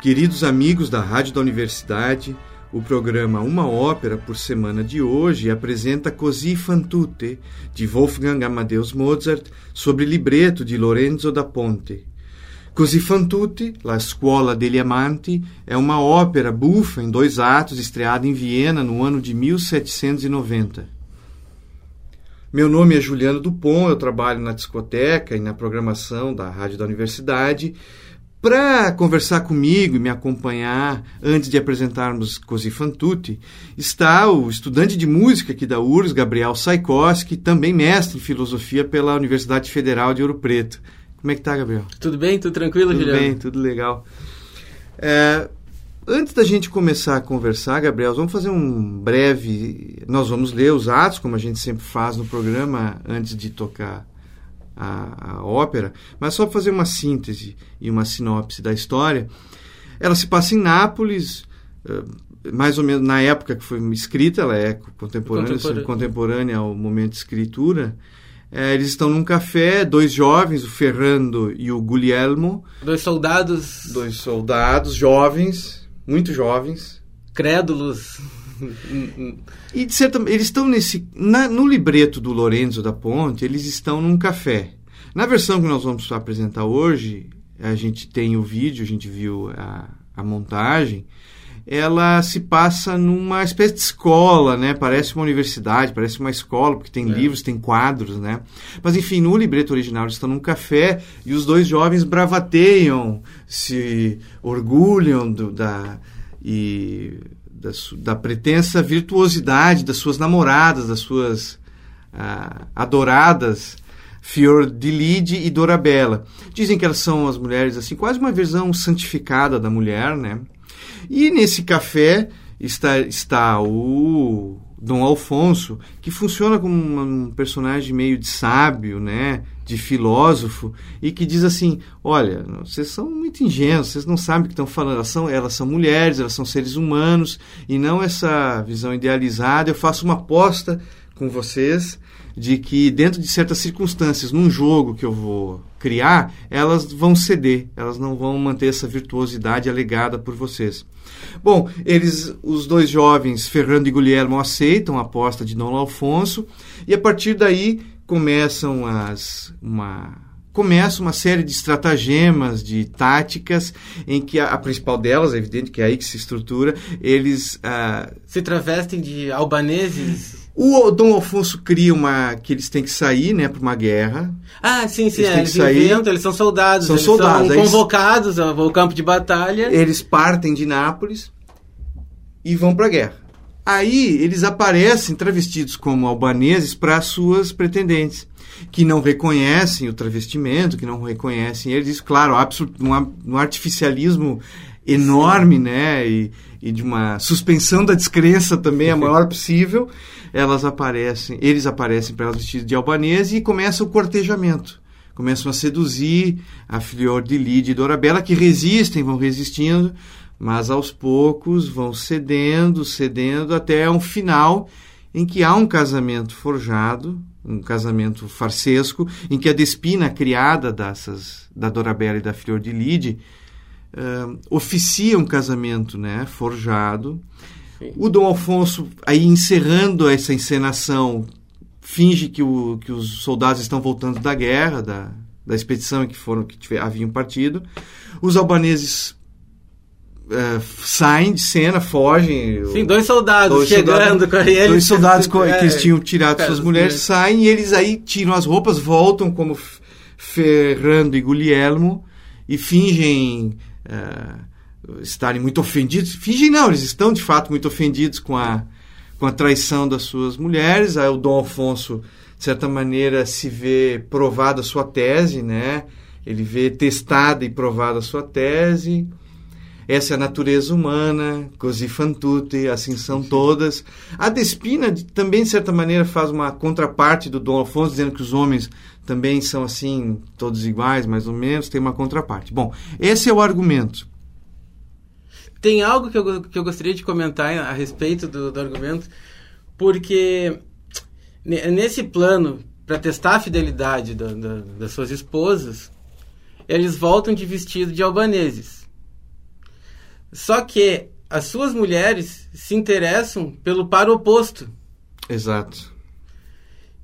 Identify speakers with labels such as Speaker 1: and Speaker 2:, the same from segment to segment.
Speaker 1: Queridos amigos da Rádio da Universidade, o programa Uma Ópera por Semana de hoje apresenta Così fan tutte, de Wolfgang Amadeus Mozart, sobre libreto de Lorenzo da Ponte. Così fan tutte, La Scuola degli Amanti, é uma ópera bufa em dois atos estreada em Viena no ano de 1790. Meu nome é Juliano Dupont, eu trabalho na discoteca e na programação da Rádio da Universidade para conversar comigo e me acompanhar antes de apresentarmos Così fan tutti, está o estudante de música aqui da URSS, Gabriel Saikoski, também mestre em filosofia pela Universidade Federal de Ouro Preto. Como é que tá, Gabriel?
Speaker 2: Tudo bem? Tudo tranquilo,
Speaker 1: tudo
Speaker 2: Juliano?
Speaker 1: Tudo bem, tudo legal. É, antes da gente começar a conversar, Gabriel, vamos fazer um breve... Nós vamos ler os atos, como a gente sempre faz no programa, antes de tocar a, a ópera, mas só para fazer uma síntese e uma sinopse da história. Ela se passa em Nápoles, eh, mais ou menos na época que foi escrita, ela é contemporânea, contemporânea, contemporânea ao momento de escritura. É, eles estão num café, dois jovens, o Ferrando e o Guglielmo.
Speaker 2: Dois soldados.
Speaker 1: Dois soldados jovens, muito jovens.
Speaker 2: Crédulos.
Speaker 1: e de certa eles estão nesse na, no libreto do Lorenzo da Ponte, eles estão num café. Na versão que nós vamos apresentar hoje, a gente tem o vídeo, a gente viu a, a montagem. Ela se passa numa espécie de escola, né? Parece uma universidade, parece uma escola, porque tem é. livros, tem quadros, né? Mas enfim, no libreto original eles estão num café e os dois jovens bravateiam, se orgulham do, da e da, da pretensa virtuosidade das suas namoradas, das suas ah, adoradas Fiordilide e Dorabella. Dizem que elas são as mulheres assim, quase uma versão santificada da mulher, né? E nesse café está, está o Dom Alfonso, que funciona como um personagem meio de sábio, né? De filósofo, e que diz assim: olha, vocês são muito ingênuos, vocês não sabem o que estão falando, elas são, elas são mulheres, elas são seres humanos, e não essa visão idealizada. Eu faço uma aposta com vocês de que, dentro de certas circunstâncias, num jogo que eu vou criar, elas vão ceder, elas não vão manter essa virtuosidade alegada por vocês. Bom, eles, os dois jovens, Fernando e Guilherme, aceitam a aposta de Dom Alfonso e a partir daí começam as uma começa uma série de estratagemas, de táticas, em que a, a, principal delas, é evidente que é aí que se estrutura, eles...
Speaker 2: Uh, se travestem de albaneses?
Speaker 1: O Dom Alfonso cria uma... que eles têm que sair, né, para uma guerra.
Speaker 2: Ah, sim, sim, eles, é, eles sair, inventam, eles são soldados.
Speaker 1: São soldados.
Speaker 2: São convocados ao campo de batalha.
Speaker 1: Eles partem de Nápoles e vão para a guerra. Aí eles aparecem travestidos como albaneses para suas pretendentes, que não reconhecem o travestimento, que não reconhecem eles. Claro, um artificialismo enorme, né? E, e, de uma suspensão da descrença também a maior possível. Elas aparecem, eles aparecem para elas vestidos de albanese e começa o cortejamento. Começam a seduzir a Flor de Lide e Dorabella, que resistem, vão resistindo, mas aos poucos vão cedendo, cedendo até um final em que há um casamento forjado, um casamento farsesco, em que a Despina, criada dessas, da Dorabella e da Flor de Lide, uh, oficia um casamento né, forjado. Sim. O Dom Alfonso, aí encerrando essa encenação, finge que, o, que os soldados estão voltando da guerra, da, da expedição em que foram que tiver, haviam partido. Os albaneses Uh, saem de cena, fogem.
Speaker 2: Sim, dois soldados dois chegando
Speaker 1: com eles. Dois soldados com, é, que eles tinham tirado suas mulheres saem e eles aí tiram as roupas, voltam como Ferrando e Guglielmo e fingem uh, estarem muito ofendidos. Fingem não, eles estão de fato muito ofendidos com a, com a traição das suas mulheres. Aí o Dom Afonso, de certa maneira, se vê provada a sua tese, né? Ele vê testada e provada a sua tese essa é a natureza humana, così fan tutte, assim são todas. A Despina também, de certa maneira, faz uma contraparte do Dom Afonso, dizendo que os homens também são assim, todos iguais, mais ou menos, tem uma contraparte. Bom, esse é o argumento.
Speaker 2: Tem algo que eu, que eu gostaria de comentar a respeito do, do argumento, porque nesse plano, para testar a fidelidade da, da, das suas esposas, eles voltam de vestido de albaneses. Só que as suas mulheres se interessam pelo par oposto.
Speaker 1: Exato.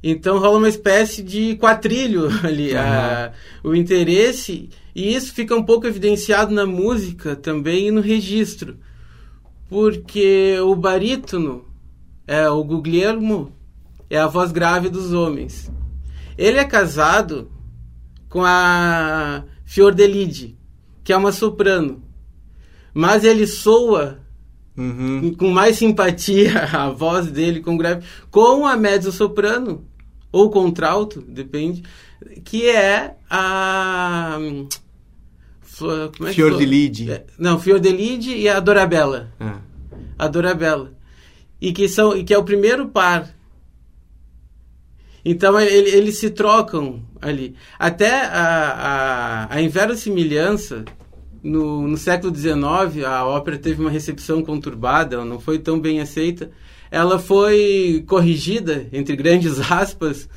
Speaker 2: Então rola uma espécie de quatrilho ali, uhum. a, o interesse, e isso fica um pouco evidenciado na música também e no registro. Porque o barítono, é, o Guglielmo, é a voz grave dos homens. Ele é casado com a Fiordelide, que é uma soprano. Mas ele soa uhum. com mais simpatia a voz dele com grave com a mezzo soprano ou contralto, depende, que é a
Speaker 1: como é Fior de Lide.
Speaker 2: É, não, Fior de Lide e a Dorabella. Ah. A Dorabella. E que são e que é o primeiro par então ele, eles se trocam ali. Até a, a, a inverossimilhança, no, no século XIX, a ópera teve uma recepção conturbada, ela não foi tão bem aceita. Ela foi corrigida, entre grandes aspas,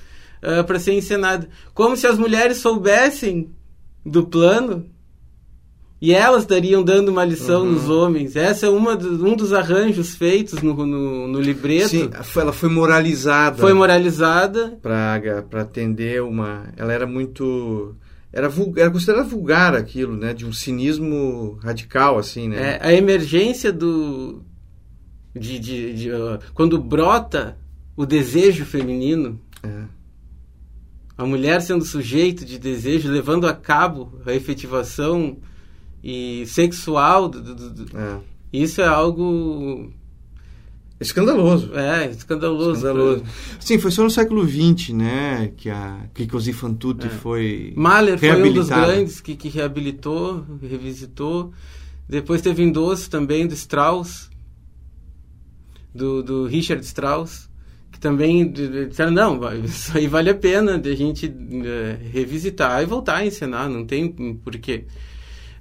Speaker 2: uh, para ser encenada. Como se as mulheres soubessem do plano e elas estariam dando uma lição uhum. nos homens. Essa é uma do, um dos arranjos feitos no, no, no, libreto. Sim,
Speaker 1: ela foi moralizada.
Speaker 2: Foi moralizada.
Speaker 1: Para atender uma. Ela era muito. Era, vulgar, era considerada vulgar aquilo, né? De um cinismo radical, assim, né?
Speaker 2: É, a emergência do. De, de, de uh, quando brota o desejo feminino. É. A mulher sendo sujeito de desejo, levando a cabo a efetivação e sexual. Do, do, do, é. Isso é algo
Speaker 1: Escandaloso.
Speaker 2: É, escandaloso.
Speaker 1: escandaloso. Sim, foi só no século XX, né, que a que Così fan tutte é. foi
Speaker 2: Mahler foi um dos grandes que, que reabilitou, revisitou. Depois teve endosso também do Strauss, do, do Richard Strauss, que também disseram, não, isso aí vale a pena de a gente é, revisitar e voltar a encenar, não tem porquê.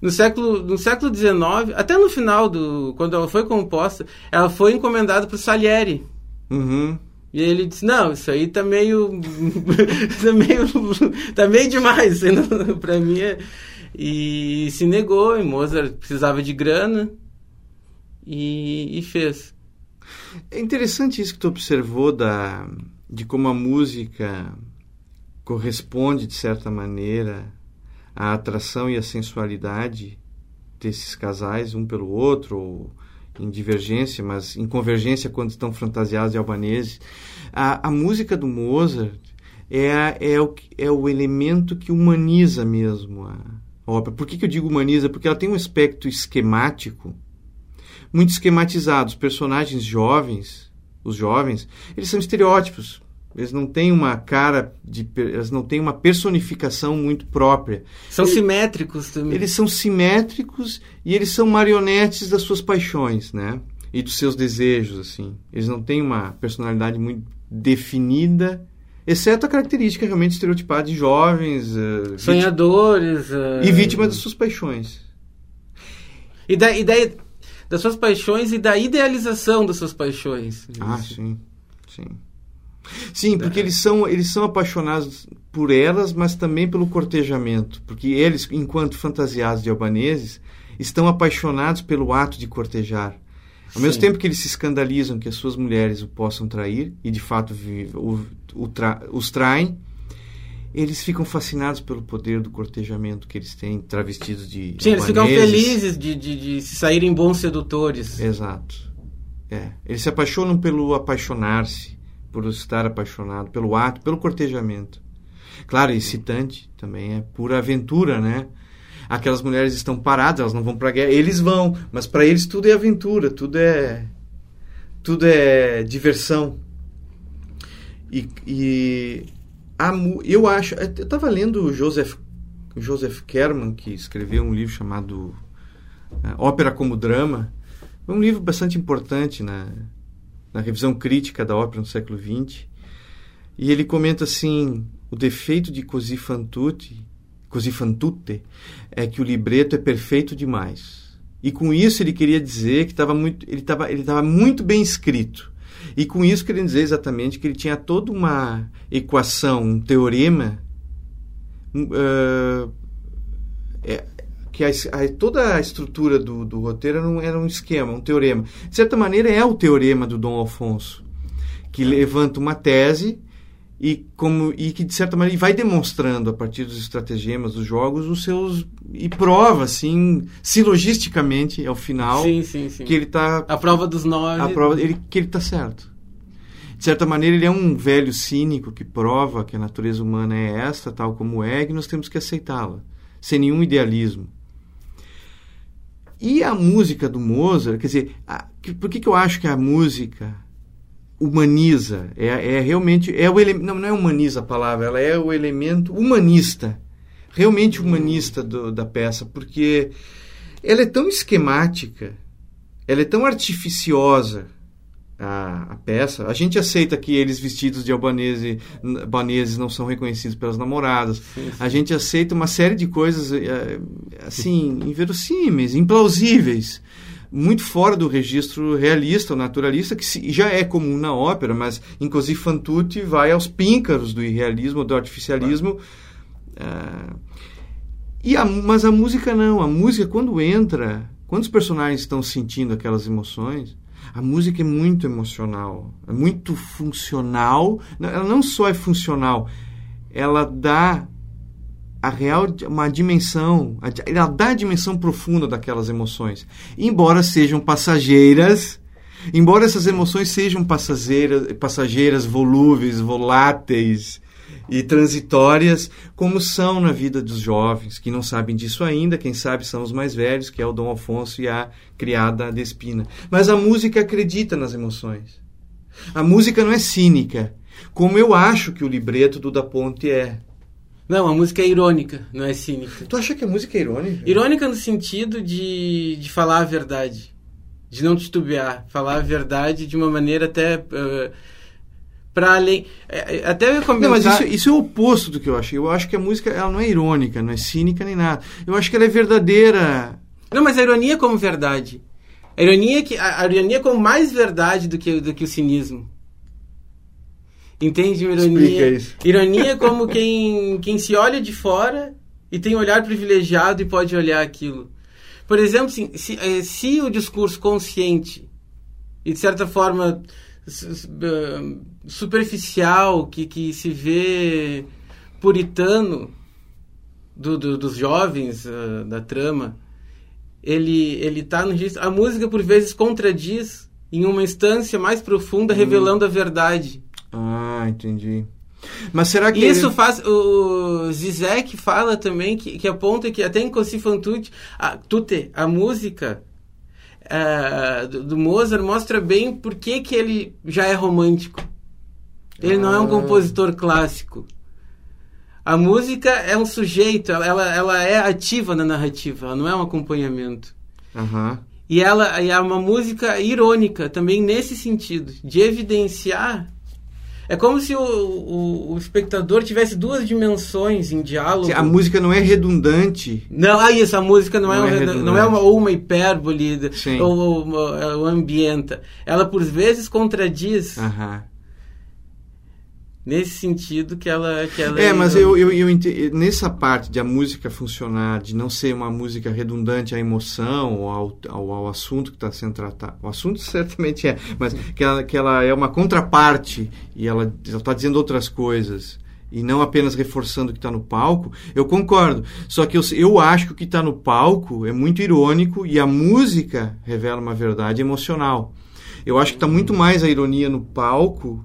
Speaker 2: No século, no século XIX, até no final, do, quando ela foi composta, ela foi encomendada para o Salieri.
Speaker 1: Uhum.
Speaker 2: E ele disse, não, isso aí tá meio... tá meio... tá meio demais, para mim. É... E se negou, e Mozart precisava de grana, e, e fez.
Speaker 1: É interessante isso que tu observou da, de como a música corresponde, de certa maneira, a atração e a sensualidade desses casais, um pelo outro, ou em divergência, mas em convergência quando estão fantasiados de albaneses. A, a música do Mozart é, é, o, é o elemento que humaniza mesmo a ópera. Por que, que eu digo humaniza? Porque ela tem um aspecto esquemático, muito esquematizado. Os personagens jovens, os jovens, eles são estereótipos. Eles não têm uma cara de. Eles não têm uma personificação muito própria.
Speaker 2: São eles, simétricos também.
Speaker 1: Eles são simétricos e eles são marionetes das suas paixões, né? E dos seus desejos, assim. Eles não têm uma personalidade muito definida, exceto a característica realmente estereotipada de jovens. Uh,
Speaker 2: Sonhadores.
Speaker 1: Uh... E vítimas das suas paixões.
Speaker 2: E da, e da, das suas paixões e da idealização das suas paixões.
Speaker 1: Ah, sim. Sim. Sim, porque eles são, eles são apaixonados por elas, mas também pelo cortejamento. Porque eles, enquanto fantasiados de albaneses, estão apaixonados pelo ato de cortejar. Ao Sim. mesmo tempo que eles se escandalizam que as suas mulheres o possam trair, e de fato o, o tra, os traem, eles ficam fascinados pelo poder do cortejamento que eles têm, travestidos de.
Speaker 2: Sim, eles ficam felizes de, de, de saírem bons sedutores.
Speaker 1: Exato. É. Eles se apaixonam pelo apaixonar-se por estar apaixonado, pelo ato, pelo cortejamento. Claro, excitante também é pura aventura, né? Aquelas mulheres estão paradas, elas não vão para guerra, eles vão, mas para eles tudo é aventura, tudo é tudo é diversão. E, e a, eu acho, eu estava lendo Joseph Joseph Kerman que escreveu um livro chamado uh, Ópera como Drama. É um livro bastante importante na né? Na revisão crítica da ópera no século XX, e ele comenta assim: o defeito de Così fan tutte, Così fan tutte é que o libreto é perfeito demais. E com isso ele queria dizer que estava muito, ele estava ele tava muito bem escrito. E com isso queria dizer exatamente que ele tinha toda uma equação, um teorema uh, é, que a, a, toda a estrutura do, do roteiro era um, era um esquema, um teorema. De certa maneira, é o teorema do Dom Alfonso, que levanta uma tese e como e que de certa maneira vai demonstrando a partir dos estratagemas dos jogos os seus e prova assim silogisticamente ao final
Speaker 2: sim, sim, sim.
Speaker 1: que ele está
Speaker 2: a prova dos nove
Speaker 1: a prova ele que ele está certo de certa maneira ele é um velho cínico que prova que a natureza humana é esta tal como é e nós temos que aceitá-la sem nenhum idealismo e a música do Mozart quer dizer a, por que, que eu acho que a música humaniza, é, é realmente é o ele, não, não é humaniza a palavra, ela é o elemento humanista, realmente humanista do, da peça, porque ela é tão esquemática, ela é tão artificiosa a, a, peça. A gente aceita que eles vestidos de albanese, albaneses não são reconhecidos pelas namoradas. Sim, sim. A gente aceita uma série de coisas eh, assim inverossímeis, implausíveis muito fora do registro realista ou naturalista, que já é comum na ópera, mas inclusive Fantucci vai aos píncaros do irrealismo, do artificialismo. Uh, e a, mas a música não. A música, quando entra, quando os personagens estão sentindo aquelas emoções, a música é muito emocional, é muito funcional. Ela não só é funcional, ela dá a real uma dimensão, ela dá a dimensão profunda daquelas emoções, embora sejam passageiras, embora essas emoções sejam passageiras, passageiras volúveis, voláteis e transitórias, como são na vida dos jovens, que não sabem disso ainda, quem sabe são os mais velhos, que é o Dom Afonso e a criada Despina. Mas a música acredita nas emoções. A música não é cínica, como eu acho que o libreto do Da Ponte é.
Speaker 2: Não, a música é irônica, não é cínica.
Speaker 1: Tu acha que a música é irônica?
Speaker 2: Irônica no sentido de, de falar a verdade. De não titubear. Falar a verdade de uma maneira até. Uh, para além. É, é, até eu comentar...
Speaker 1: Não, mas isso, isso, é o oposto do que eu acho. Eu acho que a música ela não é irônica, não é cínica nem nada. Eu acho que ela é verdadeira.
Speaker 2: Não, mas a ironia é como verdade. A ironia, é que, a, a ironia é como mais verdade do que, do que o cinismo. Entende ironia? Isso. Ironia é como quem, quem se olha de fora e tem um olhar privilegiado e pode olhar aquilo. Por exemplo, assim, se, eh, se o discurso consciente e, de certa forma, superficial, que, que se vê puritano do, do, dos jovens uh, da trama, ele ele está no registro. A música, por vezes, contradiz em uma instância mais profunda, hum. revelando a verdade.
Speaker 1: Ah, entendi. Mas será que.
Speaker 2: Isso ele... faz. O Zizek fala também que, que aponta que até em Cossi Fantute, a, Tute, a música uh, do, do, Mozart mostra bem por que, que ele já é romântico. Ele ah. não é um ah. compositor clássico. A música é um sujeito, ela, ela, ela é ativa na narrativa, ela não é um acompanhamento.
Speaker 1: Uhum.
Speaker 2: E ela é uma música irônica também nesse sentido, de evidenciar é como se o, o, o, espectador tivesse duas dimensões em diálogo.
Speaker 1: A música não é redundante.
Speaker 2: Não, ah, isso, a música não, é não é, é não é uma, ou uma hipérbole Sim. ou, ou, ou ambienta. Ela, por vezes, contradiz.
Speaker 1: Aham
Speaker 2: nesse sentido que ela que ela
Speaker 1: é mas eu, eu, eu nessa parte de a música funcionar de não ser uma música redundante à emoção ou ao, ao, ao assunto que está sendo tratado o assunto certamente é mas que ela, que ela é uma contraparte e ela está dizendo outras coisas e não apenas reforçando o que está no palco, eu concordo. Só que eu, eu acho que o que está no palco é muito irônico e a música revela uma verdade emocional. Eu acho que está muito mais a ironia no palco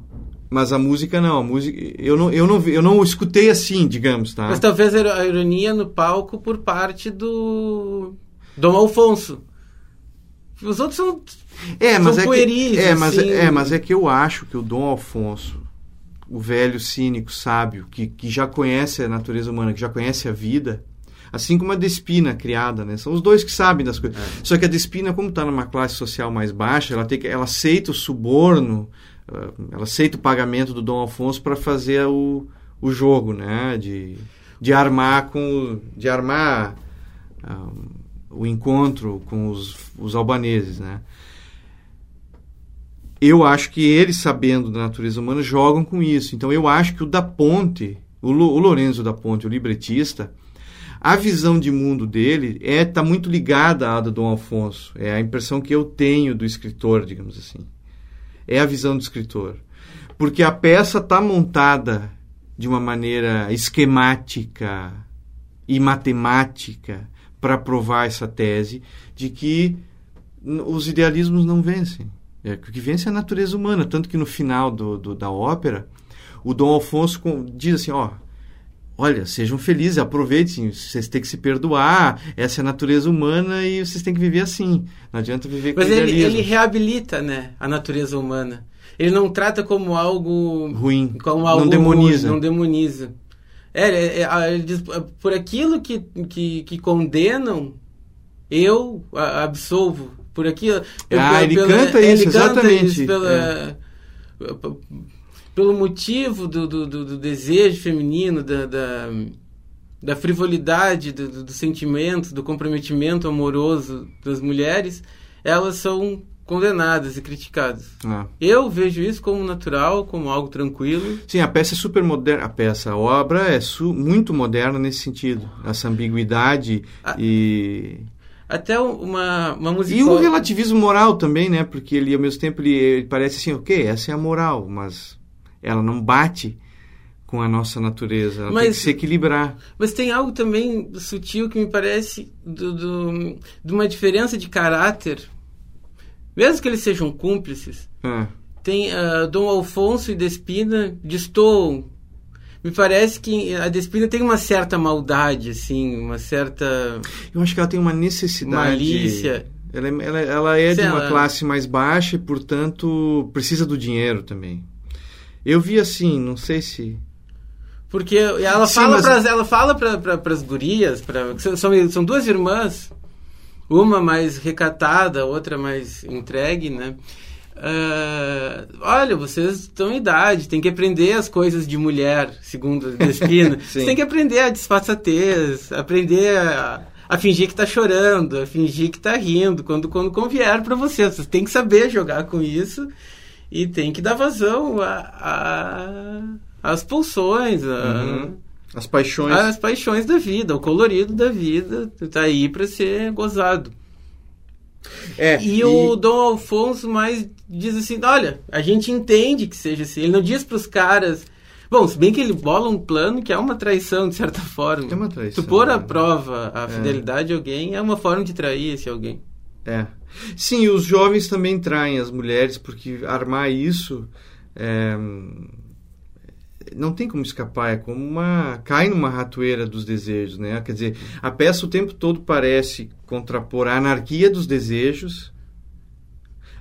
Speaker 1: mas a música não, a música eu não, eu não, eu não escutei assim, digamos, tá?
Speaker 2: Mas talvez a ironia no palco por parte do Dom Alfonso. Os outros são
Speaker 1: é, mas são é pueris, que, é, mas é, assim. é, mas é que eu acho que o Dom Alfonso, o velho cínico sábio que, que já conhece a natureza humana, que já conhece a vida, assim como a Despina criada, né? São os dois que sabem das coisas. É. Só que a Despina, como está numa classe social mais baixa, ela tem que, ela aceita o suborno ela aceita o pagamento do Dom Afonso para fazer o, o jogo, né? De, de armar com de armar ah, o encontro com os, os albaneses, né? Eu acho que eles, sabendo da natureza humana, jogam com isso. Então eu acho que o da Ponte, o, o Lorenzo da Ponte, o libretista, a visão de mundo dele é tá muito ligada à do Dom Alfonso. É a impressão que eu tenho do escritor, digamos assim. É a visão do escritor. Porque a peça está montada de uma maneira esquemática e matemática para provar essa tese de que os idealismos não vencem. É, o que vence é a natureza humana. Tanto que no final do, do da ópera, o Dom Alfonso diz assim: ó, olha, sejam felizes, aproveitem, vocês têm que se perdoar, essa é a natureza humana e vocês têm que viver assim. Não adianta viver
Speaker 2: Mas
Speaker 1: com
Speaker 2: ele, ele reabilita né, a natureza humana. Ele não trata como algo
Speaker 1: ruim,
Speaker 2: como algo
Speaker 1: não demoniza.
Speaker 2: Ruim, não demoniza. É, é, é, ele diz, por aquilo que, que, que condenam, eu absolvo. Por aquilo.
Speaker 1: Ah, ele canta isso,
Speaker 2: ele
Speaker 1: exatamente.
Speaker 2: Canta isso pela, é pelo motivo do, do, do desejo feminino, da, da, da frivolidade do, do, sentimento, do comprometimento amoroso das mulheres, elas são condenadas e criticadas. Ah. Eu vejo isso como natural, como algo tranquilo.
Speaker 1: Sim, a peça é super moderna. A peça, a obra é muito moderna nesse sentido. Essa ambiguidade a... e
Speaker 2: até uma, uma música.
Speaker 1: E o relativismo moral também, né? Porque ele, ao mesmo tempo, ele, ele parece assim, ok, essa é a moral, mas ela não bate com a nossa natureza, ela mas, tem que se equilibrar.
Speaker 2: Mas tem algo também sutil que me parece do, do, de uma diferença de caráter, mesmo que eles sejam cúmplices.
Speaker 1: É.
Speaker 2: Tem uh, Dom Alfonso e Despina destoam. Me parece que a Despina tem uma certa maldade, assim, uma certa.
Speaker 1: Eu acho que ela tem uma necessidade.
Speaker 2: Malícia.
Speaker 1: Ela, é, ela, ela é de uma ela... classe mais baixa e, portanto, precisa do dinheiro também. Eu vi assim, não sei se.
Speaker 2: Porque ela Sim, fala mas... pras, ela fala para as gurias, pra, são, são duas irmãs, uma mais recatada, outra mais entregue, né? Uh, olha, vocês estão em idade, tem que aprender as coisas de mulher, segundo Despina. Você tem que aprender a disfarçatez, aprender a, a fingir que está chorando, a fingir que está rindo, quando, quando convier para você. Você tem que saber jogar com isso e tem que dar vazão às pulsões, a,
Speaker 1: uhum. as paixões.
Speaker 2: As paixões da vida, o colorido da vida tá aí para ser gozado.
Speaker 1: É,
Speaker 2: e, e, o Dom Alfonso mais diz assim, olha, a gente entende que seja assim. Ele não diz para os caras... Bom, se bem que ele bola um plano que é uma traição, de certa forma.
Speaker 1: É uma traição.
Speaker 2: Tu pôr à prova a é. fidelidade de alguém é uma forma de trair esse alguém.
Speaker 1: É. Sim, os jovens também traem as mulheres, porque armar isso é, não tem como escapar, é como uma. cai numa ratoeira dos desejos, né? Quer dizer, a peça o tempo todo parece contrapor a anarquia dos desejos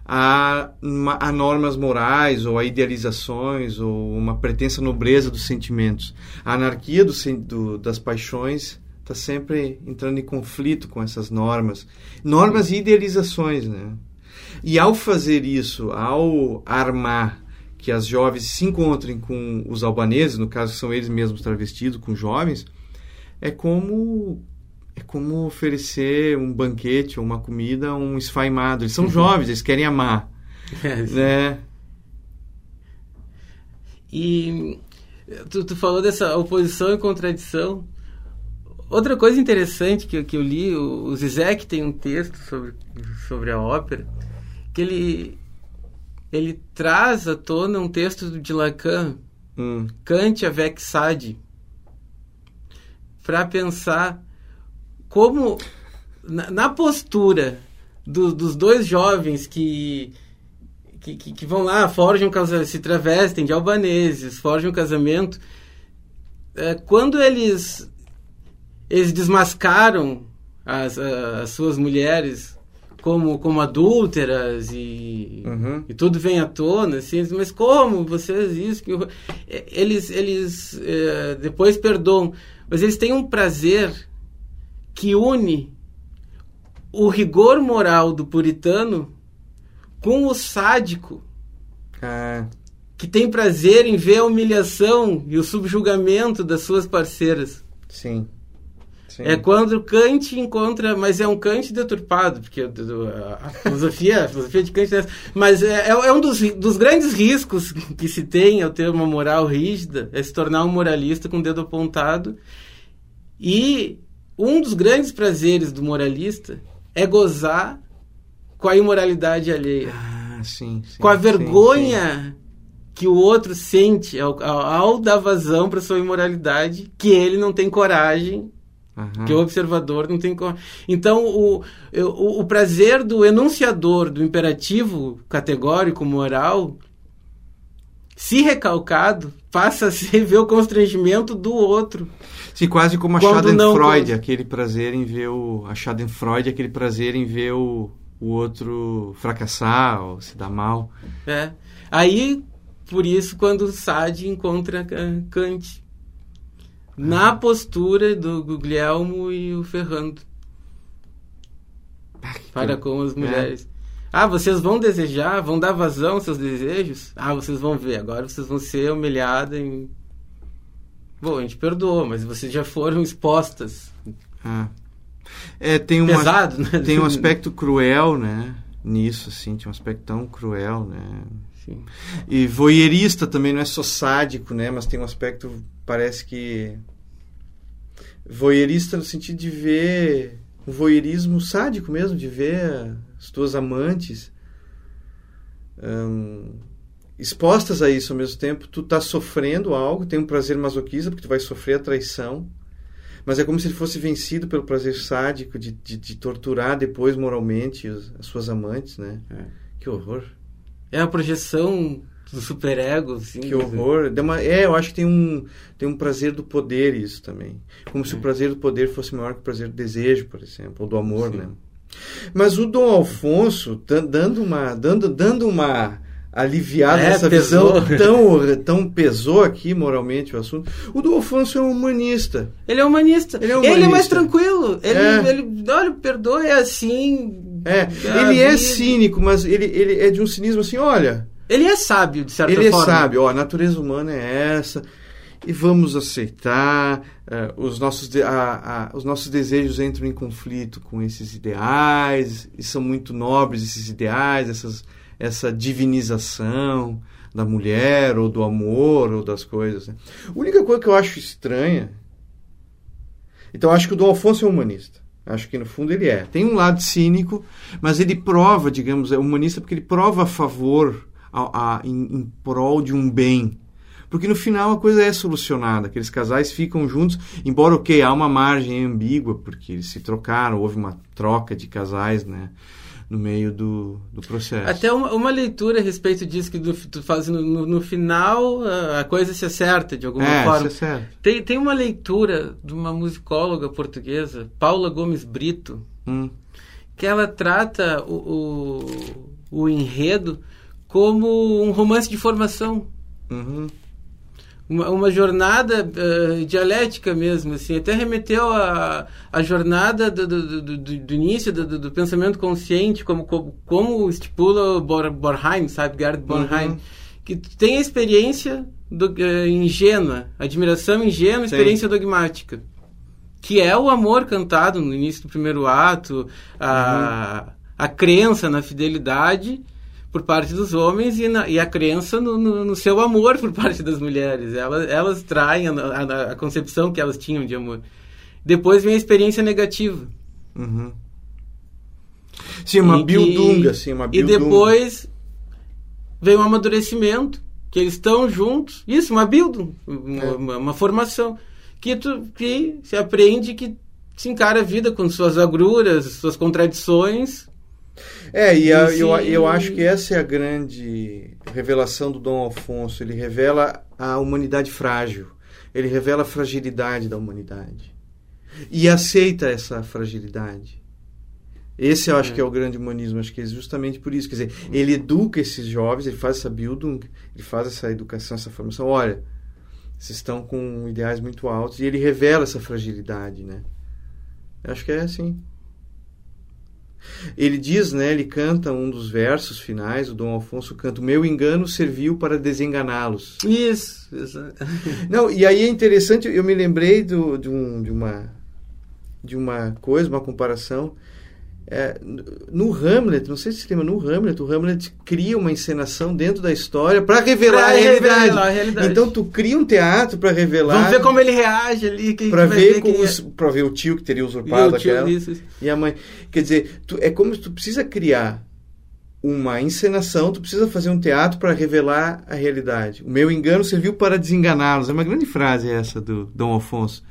Speaker 1: a, a normas morais ou a idealizações ou uma pretensa nobreza dos sentimentos. A anarquia do, do, das paixões está sempre entrando em conflito com essas normas, normas e idealizações, né? E ao fazer isso, ao armar que as jovens se encontrem com os albaneses, no caso são eles mesmos travestidos com jovens, é como é como oferecer um banquete ou uma comida a um esfaimado. Eles são uhum. jovens, eles querem amar, é, né?
Speaker 2: E tu, tu falou dessa oposição e contradição. Outra coisa interessante que, que eu li, o, o Zizek tem um texto sobre, sobre a ópera, que ele, ele traz à tona um texto de Lacan,
Speaker 1: hum.
Speaker 2: Kant avec Sade, para pensar como, na, na postura do, dos dois jovens que, que, que, que vão lá, forjam se travestem de albaneses, forjam um casamento, é, quando eles eles desmascaram as, as suas mulheres como, como adúlteras e,
Speaker 1: uhum.
Speaker 2: e tudo vem à tona, assim, mas como vocês isso? Que eles eles é, depois perdoam, mas eles têm um prazer que une o rigor moral do puritano com o sádico.
Speaker 1: Ah.
Speaker 2: Que tem prazer em ver a humilhação e o subjugamento das suas parceiras.
Speaker 1: Sim. Sim.
Speaker 2: É quando Kant encontra, mas é um Kant deturpado, porque a, filosofia, a filosofia de Kant é essa. Mas é, é, é um dos, dos, grandes riscos que se tem ao ter uma moral rígida, é se tornar um moralista com o dedo apontado. E um dos grandes prazeres do moralista é gozar com a imoralidade alheia.
Speaker 1: Ah, sim, sim
Speaker 2: com a vergonha que o outro sente ao, ao, ao dar vazão para sua imoralidade, que ele não tem coragem
Speaker 1: Aham.
Speaker 2: que o observador não tem como. Então, o, o, o prazer do enunciador do imperativo categórico moral, se recalcado, passa a ser ver o constrangimento do outro.
Speaker 1: Sim, quase como a Schadenfreude,
Speaker 2: não-
Speaker 1: aquele prazer em ver o. A Schadenfreude, aquele prazer em ver o, o outro fracassar ou se dar mal.
Speaker 2: É. Aí, por isso, quando Sade encontra Ka- Kant. Na postura do Guglielmo e o Ferrando. para com as mulheres. Ah, vocês vão desejar, vão dar vazão aos seus desejos? Ah, vocês vão ver, agora vocês vão ser humilhadas em... Bom, a gente perdoa, mas vocês já foram expostas.
Speaker 1: Ah. É, tem uma,
Speaker 2: Pesado, né?
Speaker 1: Tem um aspecto cruel, né? Nisso, assim, tem um aspecto tão cruel, né?
Speaker 2: Sim.
Speaker 1: E voyeurista também não é só sádico, né? Mas tem um aspecto, parece que. Voyeurista no sentido de ver. Um voyeurismo sádico mesmo, de ver as tuas amantes hum, expostas a isso ao mesmo tempo. Tu tá sofrendo algo, tem um prazer masoquista, porque tu vai sofrer a traição. Mas é como se ele fosse vencido pelo prazer sádico de, de, de torturar depois moralmente os- as suas amantes, né?
Speaker 2: É.
Speaker 1: Que horror.
Speaker 2: É a projeção do superego, assim.
Speaker 1: Que horror. Dá uma- é, eu acho que tem um, tem um prazer do poder isso também. Como se o prazer do poder fosse maior que o prazer do desejo, por exemplo, ou do amor,
Speaker 2: Sim.
Speaker 1: né? Mas o Dom Alfonso, dan- dando uma, dando, dando uma aliviada
Speaker 2: É,
Speaker 1: nessa
Speaker 2: pesou.
Speaker 1: visão tão, tão pesou aqui moralmente o assunto, o Dom Alfonso é um humanista.
Speaker 2: Ele é humanista.
Speaker 1: Ele é
Speaker 2: mais
Speaker 1: humanista.
Speaker 2: tranquilo. Ele,
Speaker 1: É.
Speaker 2: ele olha, perdoa, é assim.
Speaker 1: É, ele é
Speaker 2: vida-
Speaker 1: cínico, mas ele, ele é de um cinismo assim, olha,
Speaker 2: Ele é sábio, de certa
Speaker 1: ele
Speaker 2: forma.
Speaker 1: é sábio, ó, a natureza humana é essa e vamos aceitar eh, os nossos de- a- a- os nossos desejos entram em conflito com esses ideais e são muito nobres esses ideais essas essa divinização da mulher ou do amor ou das coisas né? a única coisa que eu acho estranha então eu acho que o Dom Afonso é humanista acho que no fundo ele é tem um lado cínico mas ele prova digamos é humanista porque ele prova a favor a, a- em, em prol de um bem porque no final a coisa é solucionada, aqueles casais ficam juntos, embora, ok, há uma margem ambígua, porque eles se trocaram, houve uma troca de casais, né, no meio do, do processo.
Speaker 2: Até uma, uma leitura a respeito disso que tu, tu faz no, no, no final, a coisa se acerta de alguma
Speaker 1: é,
Speaker 2: forma.
Speaker 1: isso é certo.
Speaker 2: Tem, tem uma leitura de uma musicóloga portuguesa, Paula Gomes Brito,
Speaker 1: Hum,
Speaker 2: que ela trata o, o, o enredo como um romance de formação.
Speaker 1: uhum,
Speaker 2: Uma, uma jornada eh, dialética mesmo, assim, até remeteu a, a jornada do, do, do, do- início do, do- pensamento consciente, como, como, como estipula Bor, Borheim, sabe, Gerd Borheim,
Speaker 1: Uhum.
Speaker 2: que tem a experiência do, eh, ingênua, admiração ingênua,
Speaker 1: Sim.
Speaker 2: experiência dogmática, que é o amor cantado no início do primeiro ato, a,
Speaker 1: Uhum.
Speaker 2: a crença na fidelidade por parte dos homens e, na- e a crença no, no- no seu amor por parte das mulheres. Elas, elas traem a, a- a concepção que elas tinham de amor. Depois vem a experiência negativa.
Speaker 1: uhum. Sim, uma
Speaker 2: que-
Speaker 1: bildunga, sim, uma
Speaker 2: E
Speaker 1: bildunga.
Speaker 2: depois vem o amadurecimento, que eles estão juntos. Isso, uma bildung, uma,
Speaker 1: É.
Speaker 2: uma- uma formação. Que, tu, que se aprende que se encara a vida com suas agruras, suas contradições.
Speaker 1: É, e a- eu, eu acho que essa é a grande revelação do Dom Alfonso. Ele revela a humanidade frágil. Ele revela a fragilidade da humanidade. E aceita essa fragilidade. Esse eu acho
Speaker 2: É.
Speaker 1: que é o grande humanismo. Acho que é justamente por isso. Quer dizer, ele educa esses jovens, ele faz essa Bildung, ele faz essa educação, essa formação. Olha, vocês estão com ideais muito altos. E ele revela essa fragilidade, né? Eu acho que é assim. Ele diz, né, ele canta um dos versos finais, o Dom Alfonso canta, meu engano serviu para desenganá-los.
Speaker 2: Isso. isso.
Speaker 1: Não, e aí é interessante, eu me lembrei do, de, um, de, uma, de uma coisa, uma comparação, é, no Hamlet, não sei se você lembra, no Hamlet, o Hamlet cria uma encenação dentro da história para revelar, a realidade. a realidade. Então tu cria um teatro para revelar.
Speaker 2: Vamos ver como ele reage ali.
Speaker 1: Para ver, ver, é... ver o tio que teria usurpado aquela. Isso. E a mãe. Quer dizer, tu, é como se tu precisa criar uma encenação, tu precisa fazer um teatro para revelar a realidade. O meu engano serviu para desenganá-los. É uma grande frase essa do Dom Afonso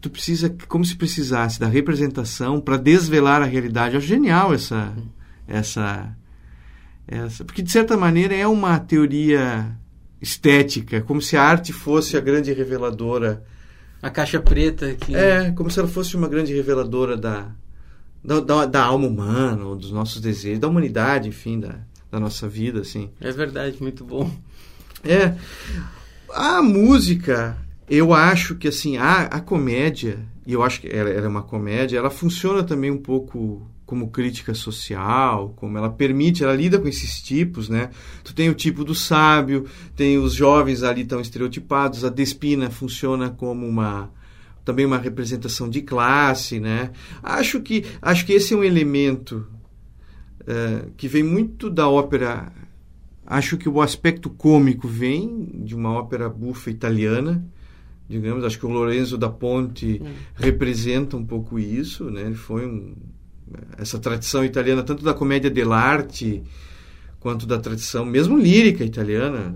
Speaker 1: tu precisa, como se precisasse da representação para desvelar a realidade. É genial essa, essa, essa. Porque, de certa maneira, é uma teoria estética, como se a arte fosse a grande reveladora.
Speaker 2: A caixa preta. Que...
Speaker 1: É, como se ela fosse uma grande reveladora da, da, da, da alma humana, dos nossos desejos, da humanidade, enfim, da, da nossa vida, assim.
Speaker 2: É verdade, muito bom.
Speaker 1: É. A música eu acho que assim a, a comédia e eu acho que ela, ela, é uma comédia ela funciona também um pouco como crítica social como ela permite ela lida com esses tipos né? Tu tem o tipo do sábio tem os jovens ali tão estereotipados a Despina funciona como uma também uma representação de classe né? Acho que acho que esse é um elemento uh, que vem muito da ópera. Acho que o aspecto cômico vem de uma ópera bufa italiana digamos, acho que o Lorenzo da Ponte representa um pouco isso, né? Ele foi um, essa tradição italiana tanto da comédia dell'arte quanto da tradição mesmo lírica italiana,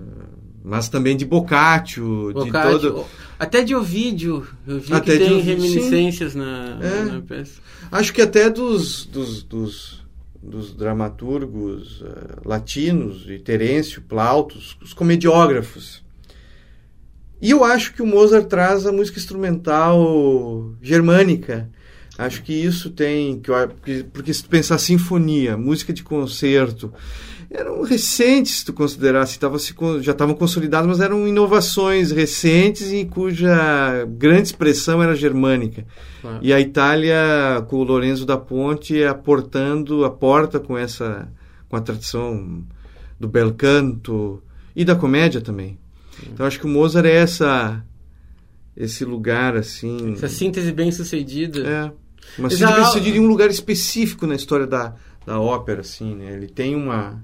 Speaker 1: mas também de Boccaccio,
Speaker 2: Boccaccio de todo até de Ovídio, eu vi até que tem reminiscências na, é. na, peça.
Speaker 1: Acho que até dos, dos, dos, dos dramaturgos uh, latinos, de Terêncio, Plauto, os comediógrafos e eu acho que o Mozart traz a música instrumental germânica. Acho que isso tem. Que porque, se tu pensar sinfonia, música de concerto, eram recentes, se tu considerasse, tava se, já estavam consolidados, mas eram inovações recentes e cuja grande expressão era germânica. E a Itália, com o Lorenzo da Ponte, aportando, aporta com essa com a tradição do bel canto e da comédia também. Então acho que o Mozart é essa esse lugar assim.
Speaker 2: Essa síntese bem sucedida.
Speaker 1: É. Uma síntese bem sucedida em um lugar específico na história da, da ópera, assim, né? Ele tem uma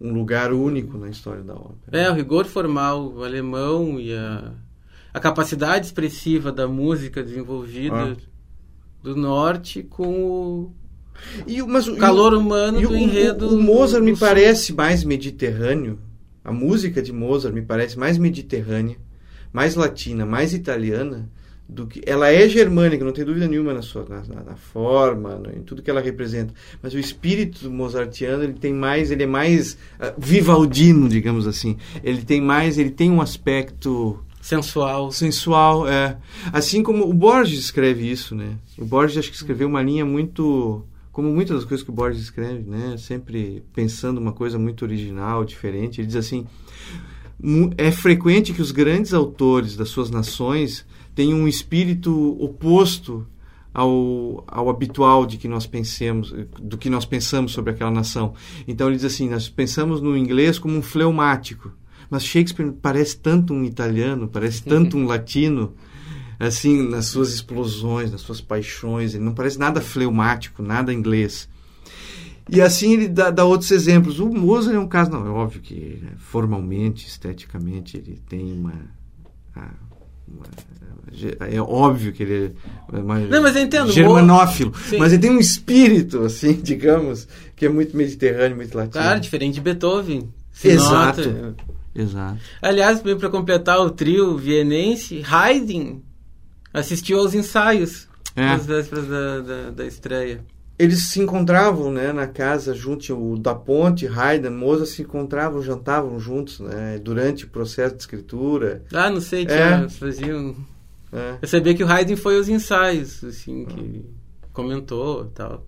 Speaker 1: um lugar único na história da ópera.
Speaker 2: É, o rigor formal o alemão e a, a capacidade expressiva da música desenvolvida ah. do norte com o e, mas, o calor humano e do enredo.
Speaker 1: O, o Mozart do, me parece mais mediterrâneo a música de Mozart me parece mais mediterrânea, mais latina, mais italiana do que ela é germânica, não tem dúvida nenhuma na sua na, na forma, no, em tudo que ela representa. Mas o espírito mozartiano ele tem mais, ele é mais uh, vivaldino, digamos assim. Ele tem mais, ele tem um aspecto
Speaker 2: sensual,
Speaker 1: sensual, é. Assim como o Borges escreve isso, né? O Borges acho que escreveu uma linha muito como muitas das coisas que o Borges escreve, né, sempre pensando uma coisa muito original, diferente, ele diz assim: é frequente que os grandes autores das suas nações tenham um espírito oposto ao, ao habitual de que nós pensemos, do que nós pensamos sobre aquela nação. Então ele diz assim: nós pensamos no inglês como um fleumático, mas Shakespeare parece tanto um italiano, parece tanto um latino assim, nas suas explosões, nas suas paixões. Ele não parece nada fleumático, nada inglês. E assim ele dá, dá, outros exemplos. O Mozart é um caso, não, é óbvio que formalmente, esteticamente, ele tem uma. uma é óbvio que ele é uma
Speaker 2: não, mas eu entendo.
Speaker 1: germanófilo, mas ele tem um espírito, assim, digamos, que é muito mediterrâneo, muito latino.
Speaker 2: Claro, diferente de Beethoven.
Speaker 1: Exato. Nota. Exato.
Speaker 2: Aliás, para completar o trio vienense, Haydn assistiu aos ensaios é. nas vésperas da, da, da, estreia.
Speaker 1: Eles se encontravam né, na casa, junto o da Ponte, Haydn, Mozart se encontravam, jantavam juntos né, durante o processo de escritura.
Speaker 2: Ah, não sei, tinha, é. faziam... É. Eu sabia que o Haydn foi aos ensaios, assim, que comentou e tal.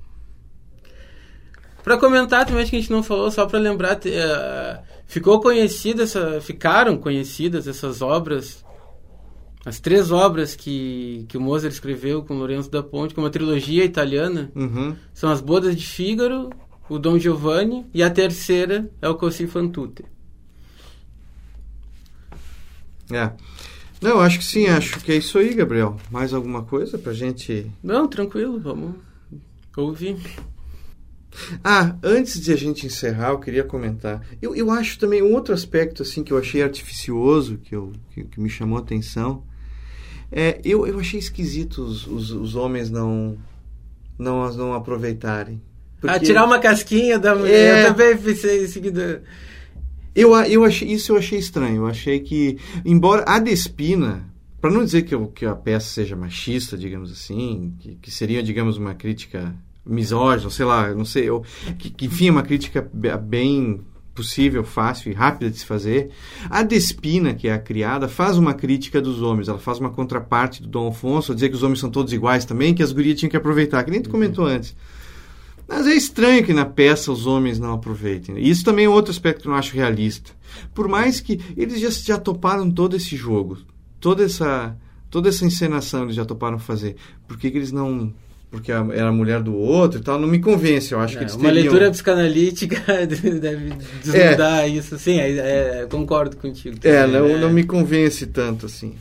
Speaker 2: Para comentar também, acho que a gente não falou, só para lembrar, uh, ficou conhecida essa, ficaram conhecidas essas obras as três obras que, que o Mozart escreveu com Lorenzo da Ponte, como uma trilogia italiana,
Speaker 1: uhum.
Speaker 2: são As Bodas de Fígaro, o Dom Giovanni e a terceira é o Così fan tutte.
Speaker 1: É. Não, acho que sim, acho que é isso aí, Gabriel. Mais alguma coisa pra gente.
Speaker 2: Não, tranquilo, vamos ouvir.
Speaker 1: Ah, antes de a gente encerrar, eu queria comentar. Eu, eu acho também um outro aspecto assim que eu achei artificioso, que, eu, que, que me chamou a atenção. É, eu, eu achei esquisito os, os, os homens não, não, não aproveitarem.
Speaker 2: Porque... Ah, tirar uma casquinha da mulher. É... Eu também pensei em seguida.
Speaker 1: Eu, eu achei, isso eu achei estranho. Eu achei que, embora a Despina, para não dizer que, eu, que a peça seja machista, digamos assim, que, que seria, digamos, uma crítica misógina, sei lá, não sei, eu, que, que, enfim, é uma crítica bem possível, fácil e rápida de se fazer. A Despina, que é a criada, faz uma crítica dos homens, ela faz uma contraparte do Dom Afonso, dizer que os homens são todos iguais também, que as gurias tinham que aproveitar, que nem tu uhum. comentou antes. Mas é estranho que na peça os homens não aproveitem. Isso também é outro aspecto que eu não acho realista. Por mais que eles já, já toparam todo esse jogo, toda essa, toda essa encenação eles já toparam fazer. Por que, que eles não porque era a mulher do outro e tal, não me convence. Eu acho é, que eles
Speaker 2: Uma teriam... leitura psicanalítica deve desnudar é. isso. Sim, é, é, concordo contigo.
Speaker 1: É, não, não me convence tanto assim.